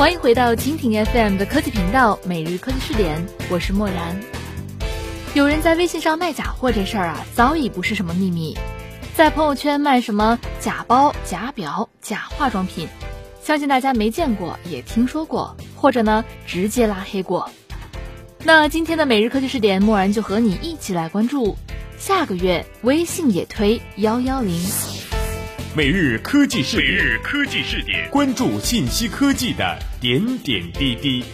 欢迎回到蜻蜓 FM 的科技频道，每日科技视点，我是漠然。有人在微信上卖假货这事儿啊，早已不是什么秘密。在朋友圈卖什么假包、假表、假化妆品，相信大家没见过也听说过，或者呢直接拉黑过。那今天的每日科技视点，漠然就和你一起来关注，下个月微信也推幺幺零。每日科技视点，每日科技视点，关注信息科技的点点滴滴。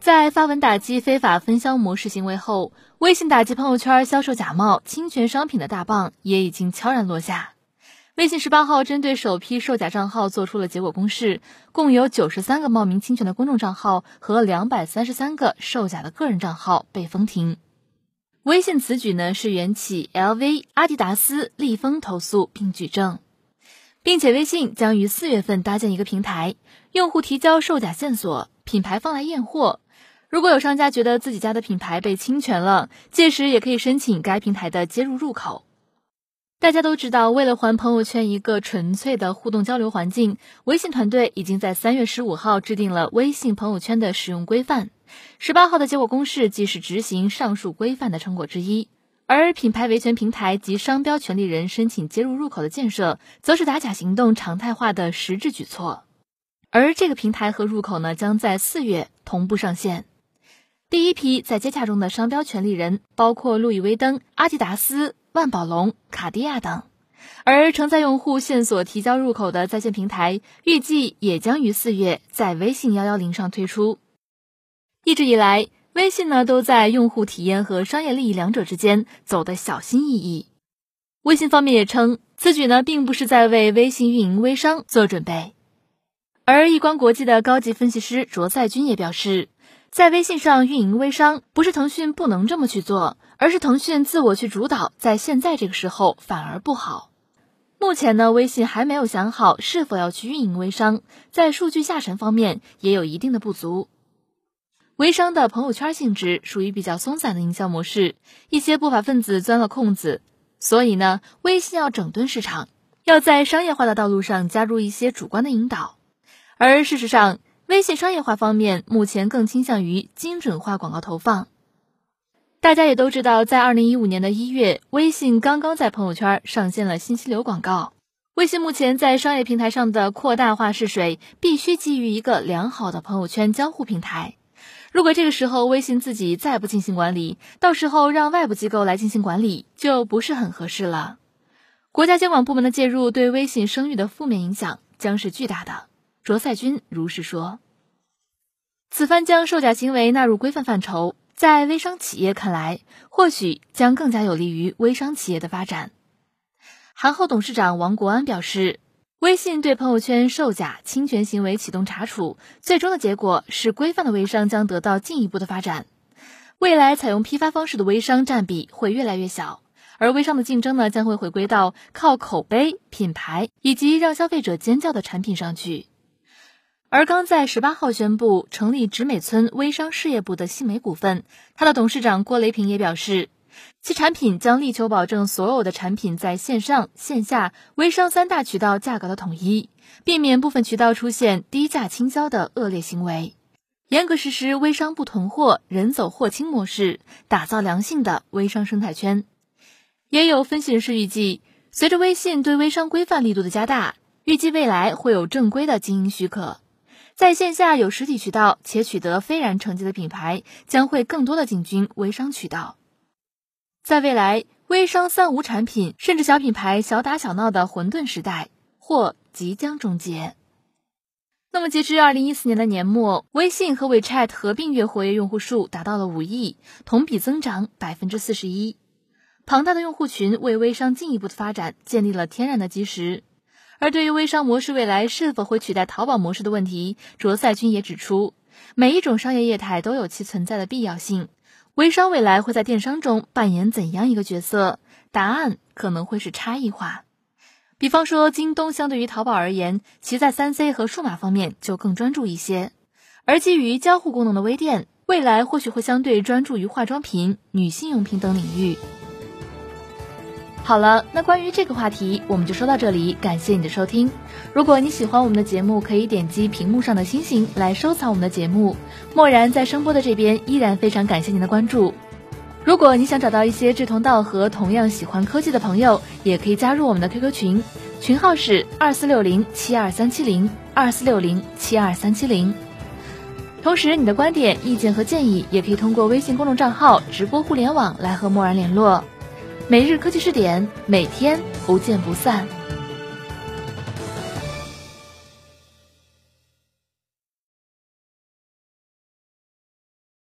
在发文打击非法分销模式行为后，微信打击朋友圈销售假冒侵权商品的大棒也已经悄然落下。微信十八号针对首批售假账号做出了结果公示，共有九十三个冒名侵权的公众账号和两百三十三个售假的个人账号被封停。微信此举呢是缘起 LV、阿迪达斯、立丰投诉并举证，并且微信将于四月份搭建一个平台，用户提交售假线索，品牌方来验货。如果有商家觉得自己家的品牌被侵权了，届时也可以申请该平台的接入入口。大家都知道，为了还朋友圈一个纯粹的互动交流环境，微信团队已经在三月十五号制定了微信朋友圈的使用规范。十八号的结果公示即是执行上述规范的成果之一，而品牌维权平台及商标权利人申请接入入口的建设，则是打假行动常态化的实质举措。而这个平台和入口呢，将在四月同步上线。第一批在接洽中的商标权利人包括路易威登、阿迪达斯、万宝龙、卡地亚等，而承载用户线索提交入口的在线平台，预计也将于四月在微信幺幺零上推出。一直以来，微信呢都在用户体验和商业利益两者之间走得小心翼翼。微信方面也称，此举呢并不是在为微信运营微商做准备。而易观国际的高级分析师卓赛军也表示，在微信上运营微商，不是腾讯不能这么去做，而是腾讯自我去主导，在现在这个时候反而不好。目前呢，微信还没有想好是否要去运营微商，在数据下沉方面也有一定的不足。微商的朋友圈性质属于比较松散的营销模式，一些不法分子钻了空子，所以呢，微信要整顿市场，要在商业化的道路上加入一些主观的引导。而事实上，微信商业化方面目前更倾向于精准化广告投放。大家也都知道，在二零一五年的一月，微信刚刚在朋友圈上线了信息流广告。微信目前在商业平台上的扩大化试水，必须基于一个良好的朋友圈交互平台。如果这个时候微信自己再不进行管理，到时候让外部机构来进行管理就不是很合适了。国家监管部门的介入对微信声誉的负面影响将是巨大的。卓赛军如是说。此番将售假行为纳入规范范畴，在微商企业看来，或许将更加有利于微商企业的发展。韩后董事长王国安表示。微信对朋友圈售假侵权行为启动查处，最终的结果是规范的微商将得到进一步的发展。未来采用批发方式的微商占比会越来越小，而微商的竞争呢将会回归到靠口碑、品牌以及让消费者尖叫的产品上去。而刚在十八号宣布成立植美村微商事业部的信美股份，它的董事长郭雷平也表示。其产品将力求保证所有的产品在线上、线下微商三大渠道价格的统一，避免部分渠道出现低价倾销的恶劣行为，严格实施微商不囤货、人走货清模式，打造良性的微商生态圈。也有分析人士预计，随着微信对微商规范力度的加大，预计未来会有正规的经营许可，在线下有实体渠道且取得非然成绩的品牌，将会更多的进军微商渠道。在未来，微商三无产品甚至小品牌小打小闹的混沌时代或即将终结。那么，截至二零一四年的年末，微信和 WeChat 合并月活跃用户数达到了五亿，同比增长百分之四十一。庞大的用户群为微商进一步的发展建立了天然的基石。而对于微商模式未来是否会取代淘宝模式的问题，卓赛军也指出，每一种商业业态都有其存在的必要性。微商未来会在电商中扮演怎样一个角色？答案可能会是差异化。比方说，京东相对于淘宝而言，其在三 C 和数码方面就更专注一些；而基于交互功能的微店，未来或许会相对专注于化妆品、女性用品等领域。好了，那关于这个话题，我们就说到这里。感谢你的收听。如果你喜欢我们的节目，可以点击屏幕上的星星来收藏我们的节目。漠然在声波的这边依然非常感谢您的关注。如果你想找到一些志同道合、同样喜欢科技的朋友，也可以加入我们的 QQ 群，群号是二四六零七二三七零二四六零七二三七零。同时，你的观点、意见和建议也可以通过微信公众账号“直播互联网”来和漠然联络。每日科技视点，每天不见不散。